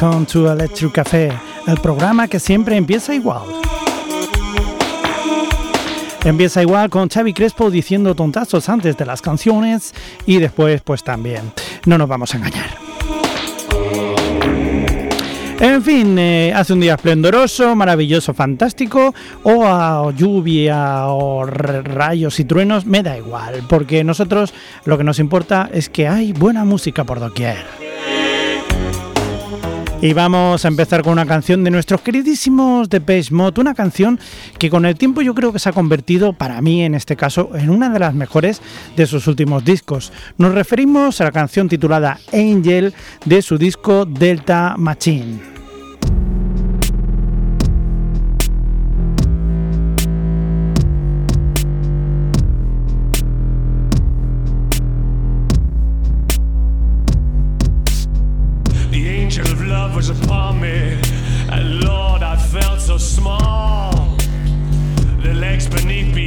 Welcome to Electric Café, el programa que siempre empieza igual. Empieza igual con Xavi Crespo diciendo tontazos antes de las canciones y después pues también. No nos vamos a engañar. En fin, eh, hace un día esplendoroso, maravilloso, fantástico, o a lluvia o rayos y truenos, me da igual, porque nosotros lo que nos importa es que hay buena música por doquier. Y vamos a empezar con una canción de nuestros queridísimos de Page Mode, una canción que con el tiempo yo creo que se ha convertido, para mí en este caso, en una de las mejores de sus últimos discos. Nos referimos a la canción titulada Angel de su disco Delta Machine. was upon me, and Lord, I felt so small. The legs beneath me.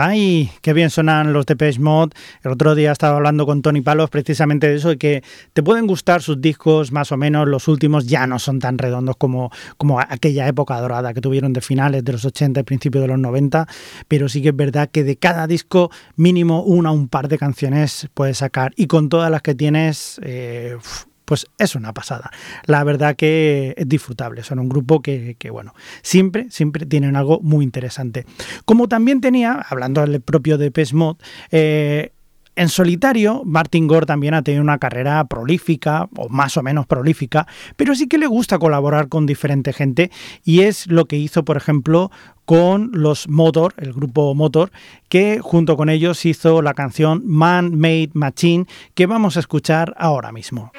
Ay, qué bien sonan los Depeche Mod. El otro día estaba hablando con Tony Palos precisamente de eso, de que te pueden gustar sus discos, más o menos los últimos ya no son tan redondos como, como aquella época dorada que tuvieron de finales de los 80 y principios de los 90, pero sí que es verdad que de cada disco mínimo una o un par de canciones puedes sacar y con todas las que tienes... Eh, pues es una pasada. La verdad que es disfrutable. Son un grupo que, bueno, siempre, siempre tienen algo muy interesante. Como también tenía, hablando del propio de Pesmod, eh, en solitario, Martin Gore también ha tenido una carrera prolífica, o más o menos prolífica, pero sí que le gusta colaborar con diferente gente y es lo que hizo, por ejemplo, con los Motor, el grupo Motor, que junto con ellos hizo la canción Man Made Machine que vamos a escuchar ahora mismo.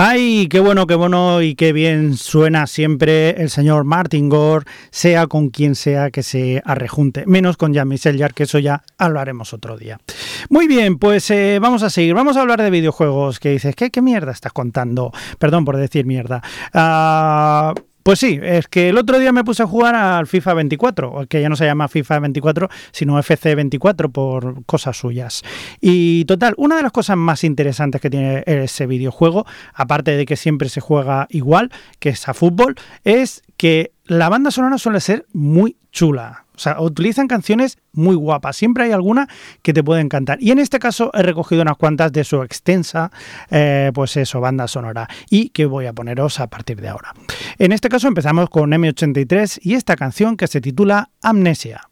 Ay, qué bueno, qué bueno y qué bien suena siempre el señor Martin Gore, sea con quien sea que se arrejunte, menos con Jean-Michel que eso ya hablaremos otro día. Muy bien, pues eh, vamos a seguir, vamos a hablar de videojuegos, que dices, ¿qué, qué mierda estás contando? Perdón por decir mierda. Ah, pues sí, es que el otro día me puse a jugar al FIFA 24, que ya no se llama FIFA 24, sino FC 24 por cosas suyas. Y total, una de las cosas más interesantes que tiene ese videojuego, aparte de que siempre se juega igual, que es a fútbol, es que la banda sonora suele ser muy chula. O sea, utilizan canciones muy guapas. Siempre hay alguna que te puede encantar. Y en este caso he recogido unas cuantas de su extensa, eh, pues banda sonora. Y que voy a poneros a partir de ahora. En este caso empezamos con M83 y esta canción que se titula Amnesia.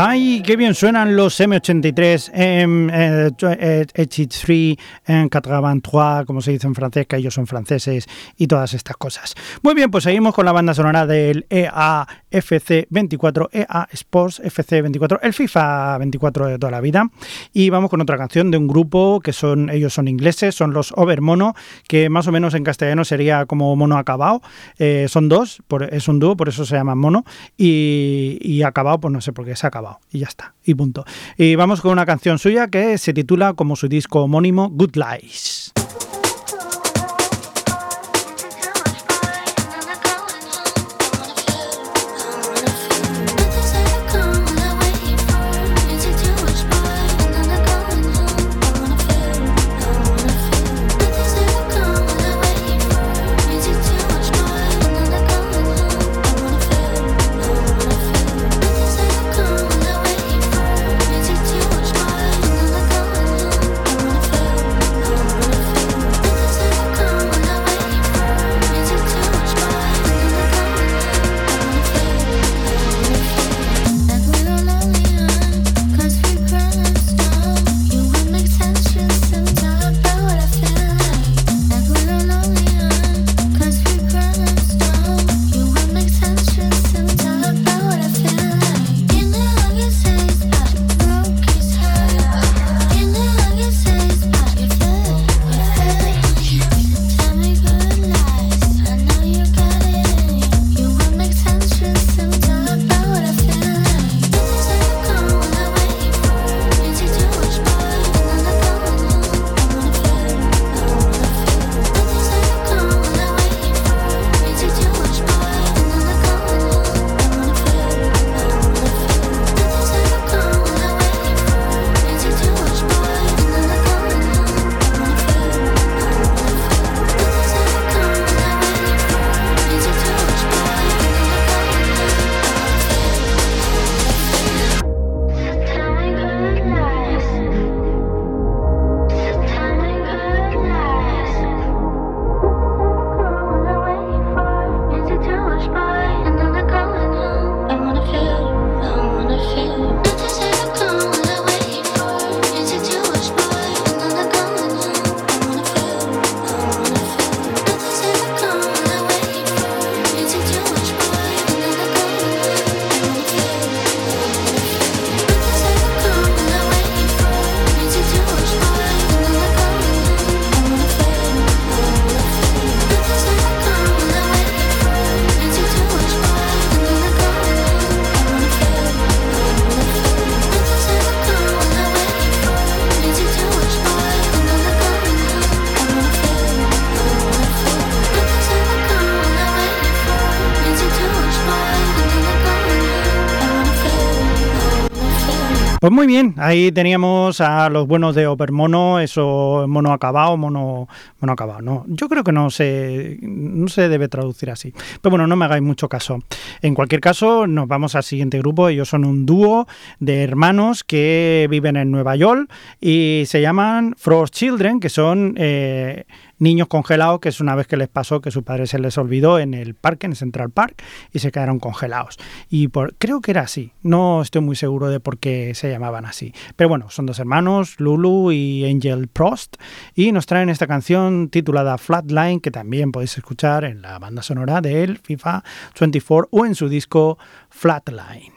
¡Ay, qué bien suenan los M83, M83, en 83, como se dice en francés, que ellos son franceses y todas estas cosas. Muy bien, pues seguimos con la banda sonora del EA FC24, EA Sports FC24, el FIFA 24 de toda la vida. Y vamos con otra canción de un grupo que son, ellos son ingleses, son los Overmono, que más o menos en castellano sería como mono acabado. Eh, son dos, es un dúo, por eso se llaman mono. Y, y acabado, pues no sé por qué se ha acabado. Y ya está, y punto. Y vamos con una canción suya que se titula como su disco homónimo Good Lies. Pues muy bien, ahí teníamos a los buenos de Opermono, eso mono acabado, mono, mono acabado, no. Yo creo que no se, no se debe traducir así. Pero bueno, no me hagáis mucho caso. En cualquier caso, nos vamos al siguiente grupo. Ellos son un dúo de hermanos que viven en Nueva York y se llaman Frost Children, que son eh, niños congelados, que es una vez que les pasó que su padre se les olvidó en el parque, en Central Park, y se quedaron congelados. Y por, creo que era así, no estoy muy seguro de por qué se llamaban así. Pero bueno, son dos hermanos, Lulu y Angel Prost, y nos traen esta canción titulada Flatline, que también podéis escuchar en la banda sonora del FIFA 24 o en su disco Flatline.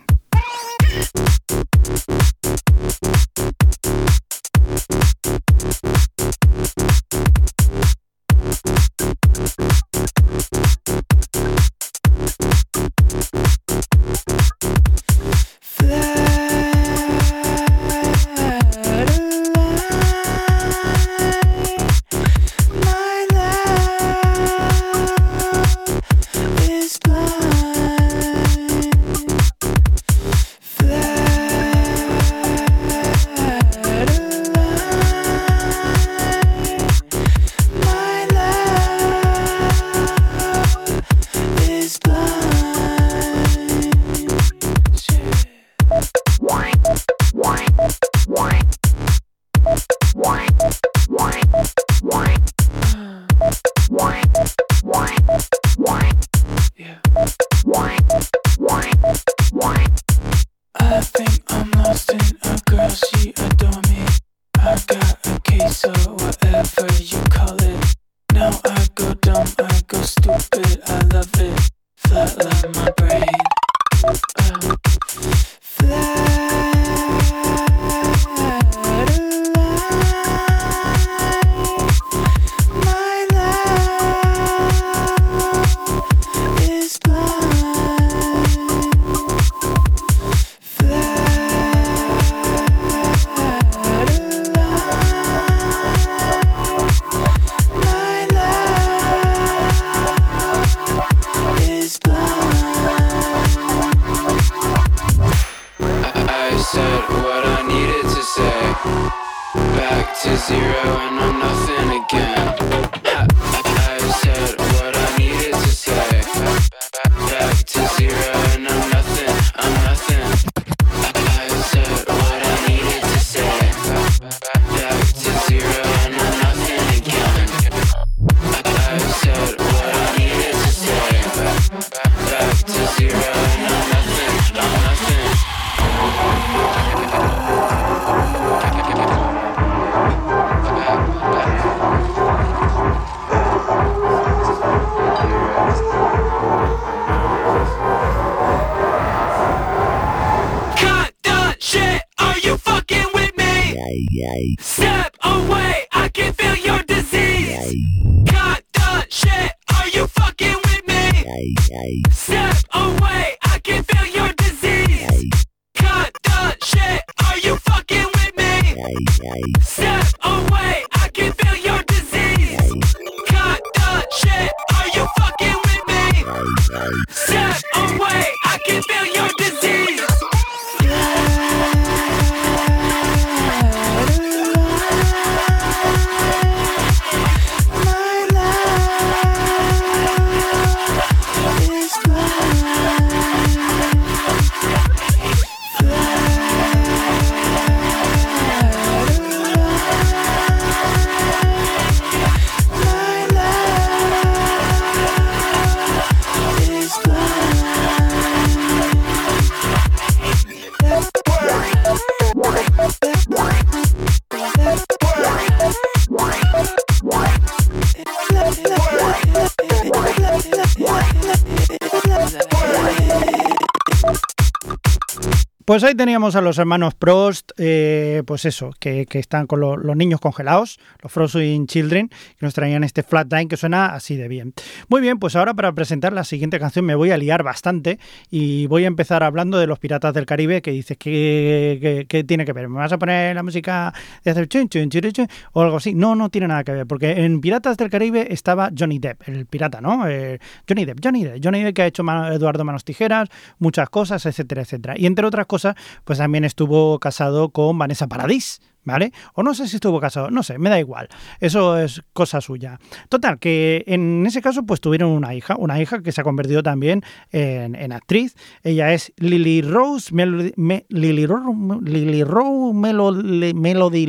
Pues ahí teníamos a los hermanos Prost, eh, pues eso, que, están con lo- los niños congelados, los Frozen Children, que nos traían este Flatline que suena así de bien. Muy bien, pues ahora para presentar la siguiente canción me voy a liar bastante y voy a empezar hablando de los Piratas del Caribe, que dices que tiene que ver. ¿Me vas a poner la música de hacer chun, chun, chun, chun, o algo así? No, no tiene nada que ver, porque en Piratas del Caribe estaba Johnny Depp, el pirata, ¿no? Eh, Johnny Depp, Johnny Depp, Johnny Depp que ha hecho Eduardo Manos Tijeras, muchas cosas, etcétera, etcétera. Y entre otras cosas, pues también estuvo casado con Vanessa Paradis, ¿vale? O no sé si estuvo casado, no sé, me da igual. Eso es cosa suya. Total, que en ese caso pues tuvieron una hija, una hija que se ha convertido también en, en actriz. Ella es Lily Rose, Melody, Me- Lily, Ro- Lily Rose Melody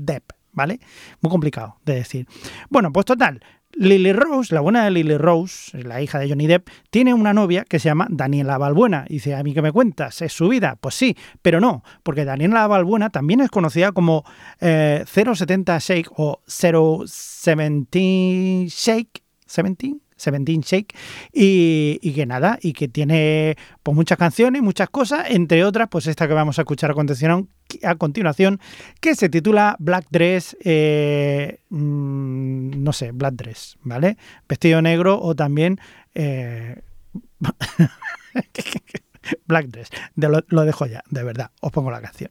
Depp, ¿vale? Muy complicado de decir. Bueno, pues total. Lily Rose, la buena de Lily Rose, la hija de Johnny Depp, tiene una novia que se llama Daniela Balbuena. Y dice, ¿a mí qué me cuentas? ¿Es su vida? Pues sí, pero no, porque Daniela Balbuena también es conocida como eh, 070 Shake o 017 Shake. 17? 17 Shake y, y que nada, y que tiene pues muchas canciones, muchas cosas, entre otras pues esta que vamos a escuchar a continuación, a continuación que se titula Black Dress, eh, mm, no sé, Black Dress, ¿vale? Vestido negro o también eh, Black Dress, De lo, lo dejo ya, de verdad, os pongo la canción.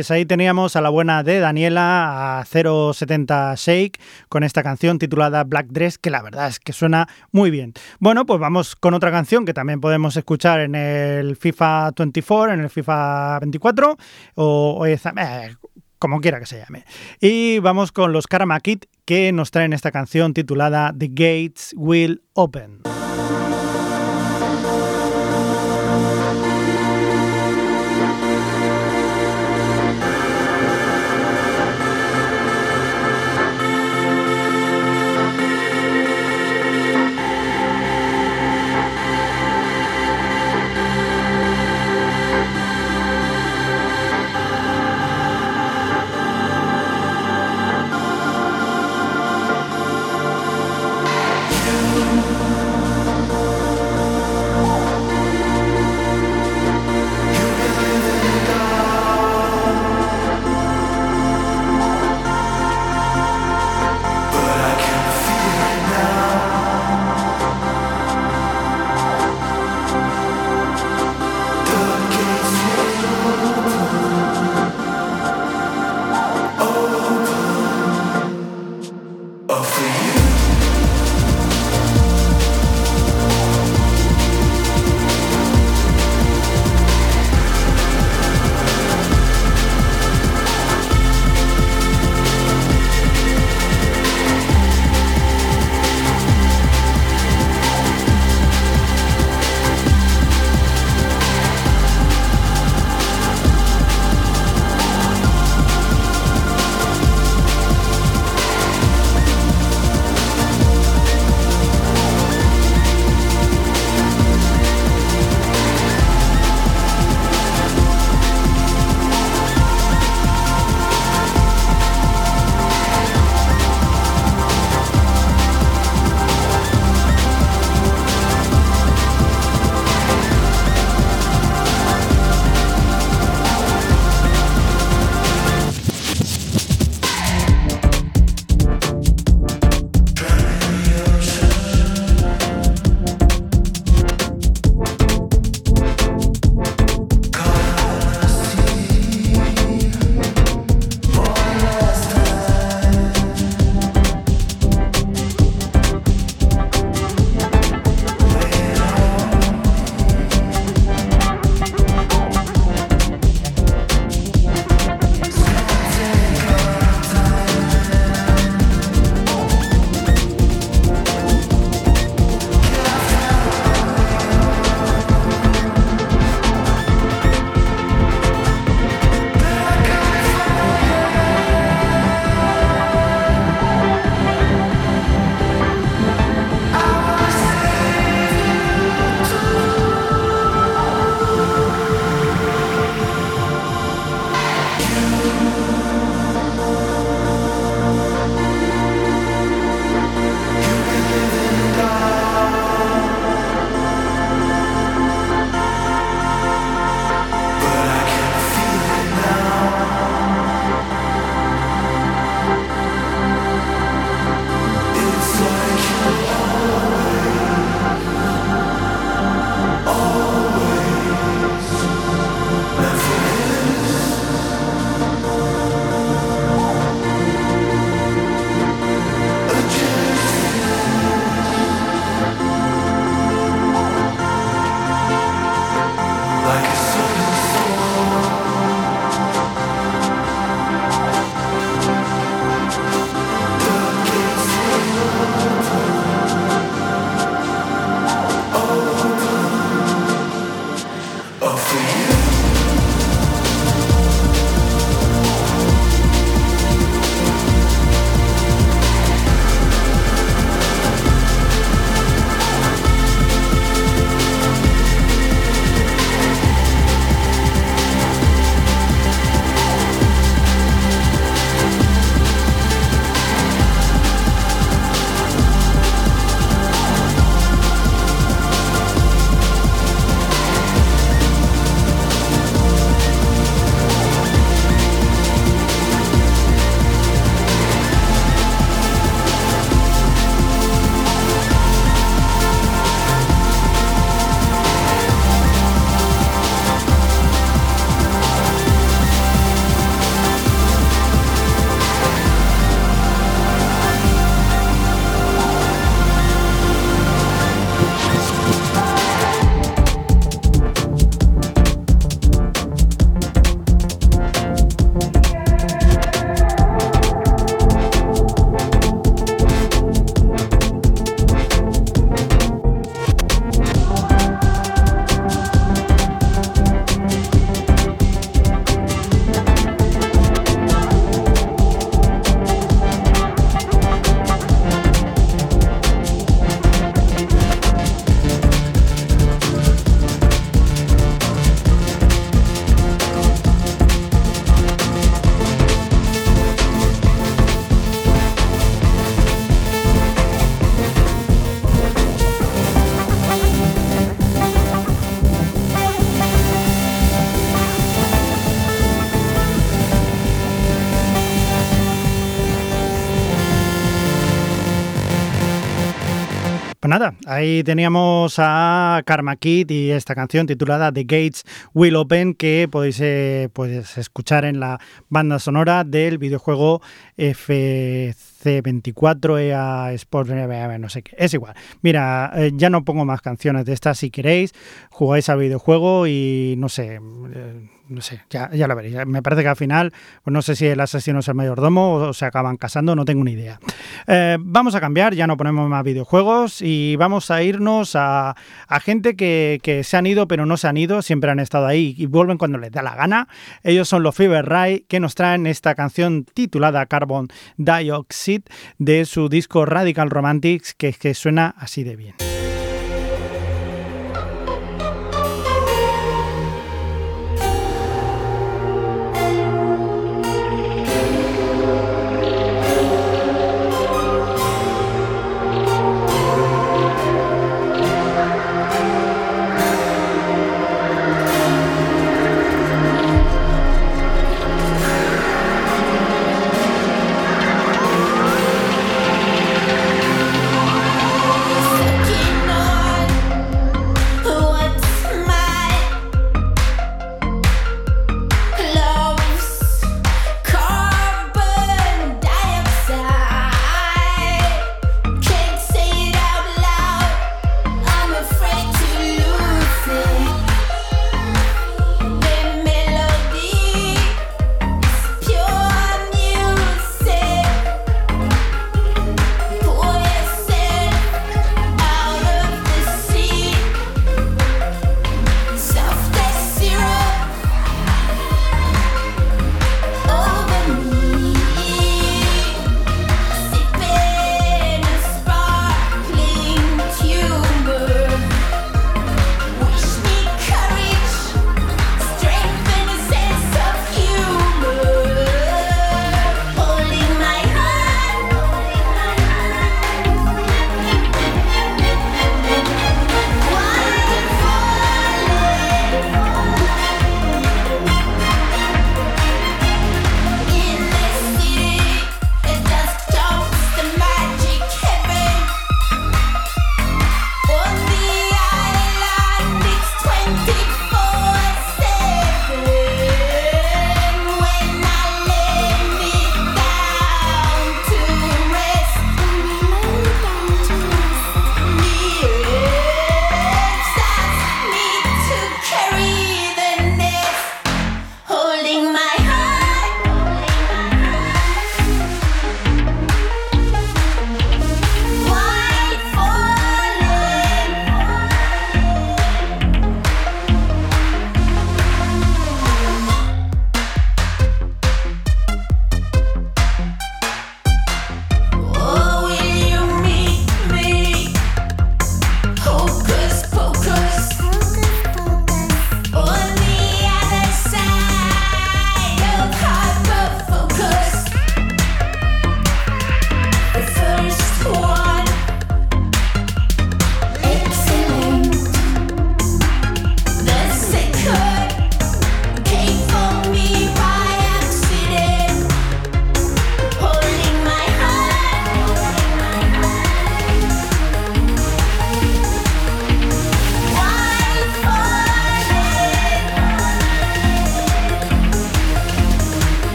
Pues ahí teníamos a la buena de Daniela a 070 Shake con esta canción titulada Black Dress, que la verdad es que suena muy bien. Bueno, pues vamos con otra canción que también podemos escuchar en el FIFA 24, en el FIFA 24 o, eh, como quiera que se llame. Y vamos con los Karma Kid que nos traen esta canción titulada The Gates Will Open. Nada, ahí teníamos a Karma Kid y esta canción titulada The Gates Will Open que podéis pues, escuchar en la banda sonora del videojuego FC24 EA Sports, no sé qué, es igual. Mira, eh, ya no pongo más canciones de estas si queréis, jugáis al videojuego y no sé... eh, no sé, ya, ya lo veréis. Me parece que al final, pues no sé si el asesino es el mayordomo o se acaban casando, no tengo ni idea. Eh, vamos a cambiar, ya no ponemos más videojuegos y vamos a irnos a, a gente que, que se han ido pero no se han ido, siempre han estado ahí y vuelven cuando les da la gana. Ellos son los Fever Ray que nos traen esta canción titulada Carbon Dioxide de su disco Radical Romantics que, que suena así de bien.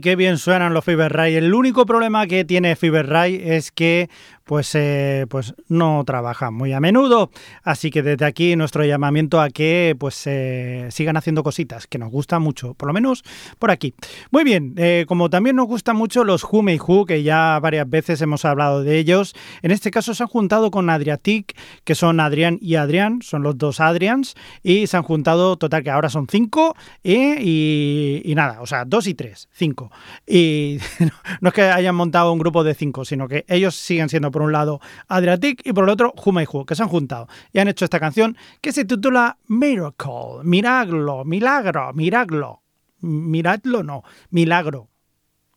Qué bien suenan los Fever Ray. El único problema que tiene Fever Ray es que pues, eh, pues no trabajan muy a menudo. Así que desde aquí nuestro llamamiento a que pues eh, sigan haciendo cositas, que nos gusta mucho, por lo menos por aquí. Muy bien, eh, como también nos gustan mucho los May Who, que ya varias veces hemos hablado de ellos, en este caso se han juntado con Adriatic, que son Adrián y Adrián, son los dos Adrians, y se han juntado, total que ahora son cinco, y, y nada, o sea, dos y tres, cinco. Y no es que hayan montado un grupo de cinco, sino que ellos siguen siendo por un lado Adriatic y por el otro Who, que se han juntado y han hecho esta canción que se titula Miracle, Milagro, Milagro, Milagro, Miradlo no, Milagro,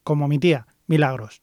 como mi tía, Milagros.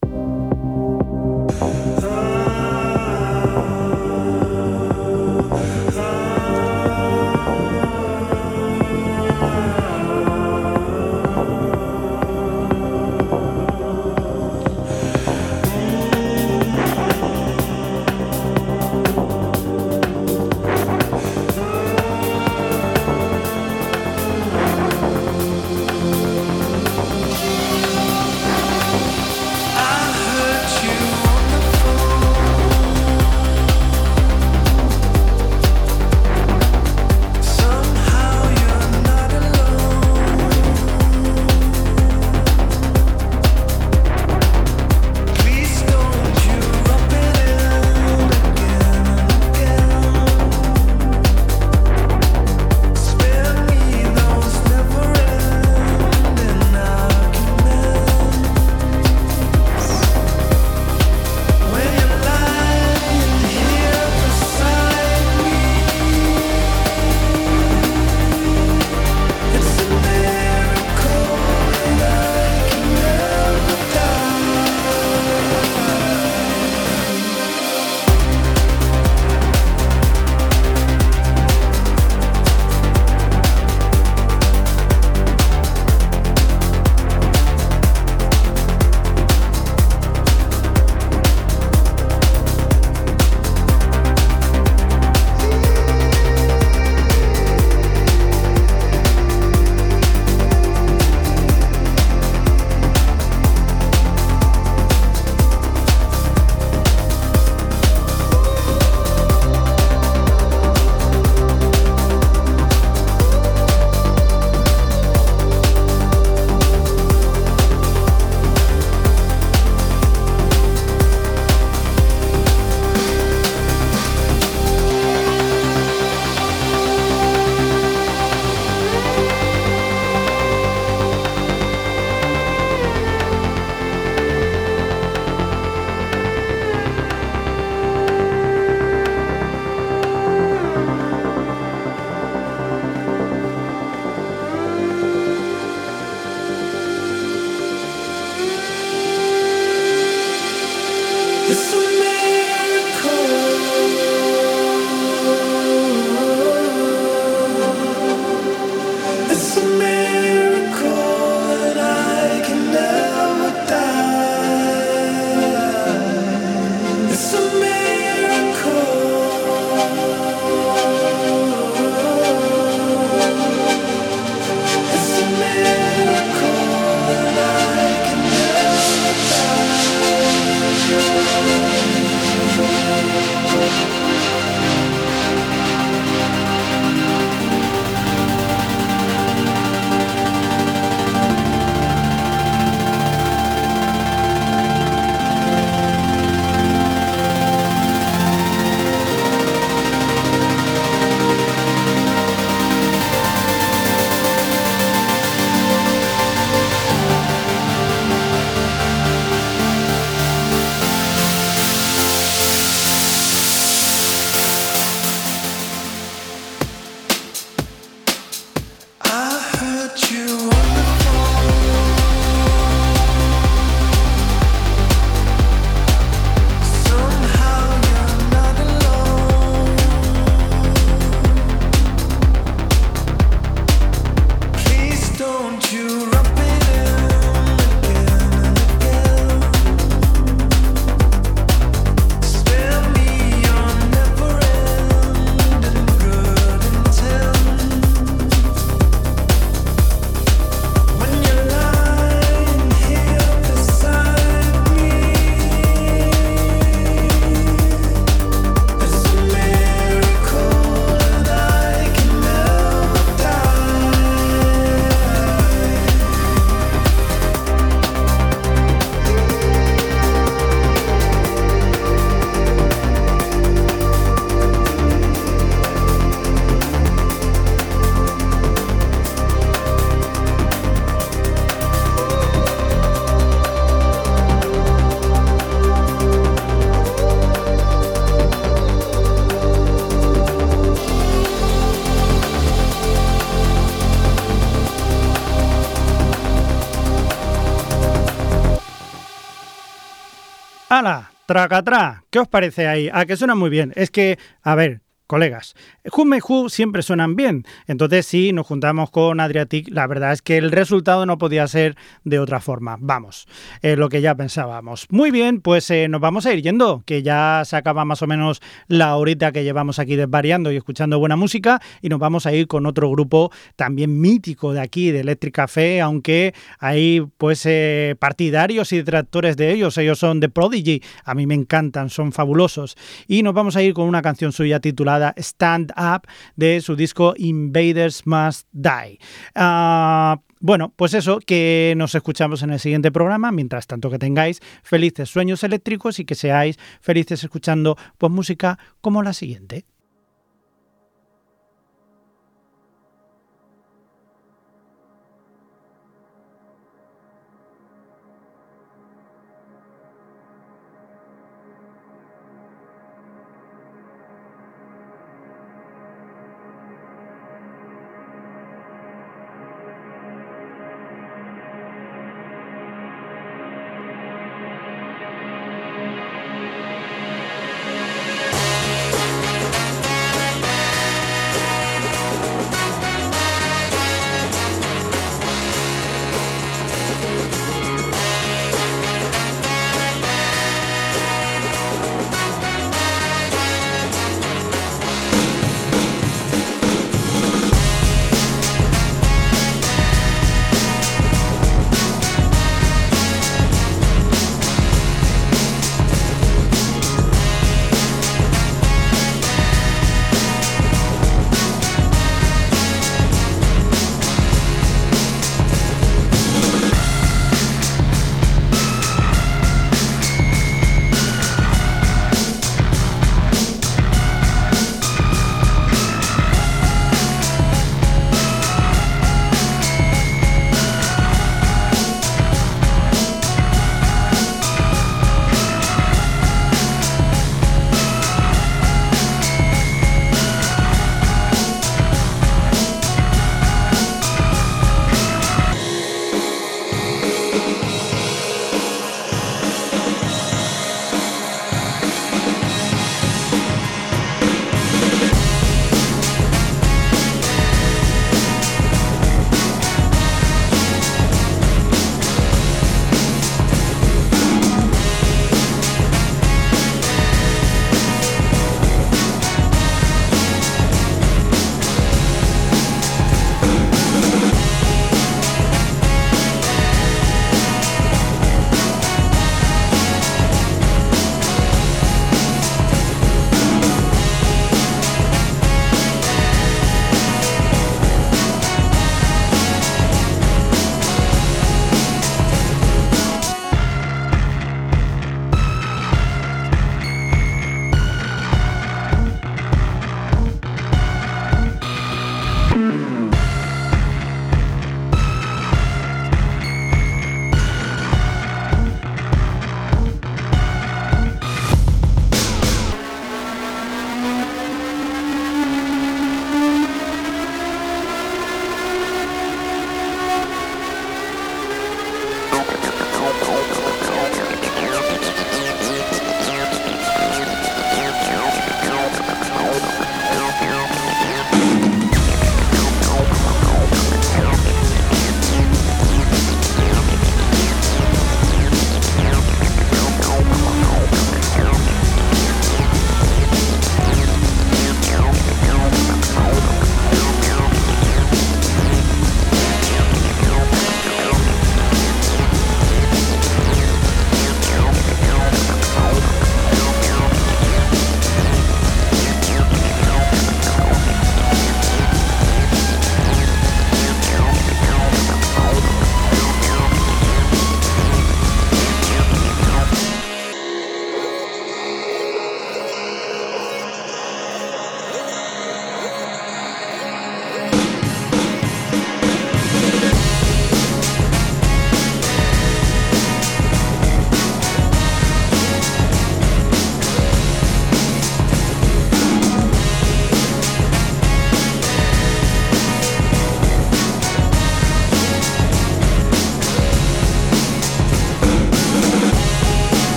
¡Hala! ¡Tracatrá! ¿Qué os parece ahí? ¿A que suena muy bien? Es que, a ver, colegas. Who Who siempre suenan bien. Entonces, si nos juntamos con Adriatic, la verdad es que el resultado no podía ser de otra forma. Vamos, eh, lo que ya pensábamos. Muy bien, pues eh, nos vamos a ir yendo, que ya se acaba más o menos la horita que llevamos aquí desvariando y escuchando buena música, y nos vamos a ir con otro grupo también mítico de aquí, de Electric Café, aunque hay pues eh, partidarios y detractores de ellos. Ellos son The Prodigy, a mí me encantan, son fabulosos. Y nos vamos a ir con una canción suya titulada Stand Up de su disco Invaders Must Die. Ah, bueno, pues eso, que nos escuchamos en el siguiente programa. Mientras tanto, que tengáis felices sueños eléctricos y que seáis felices escuchando pues, música como la siguiente.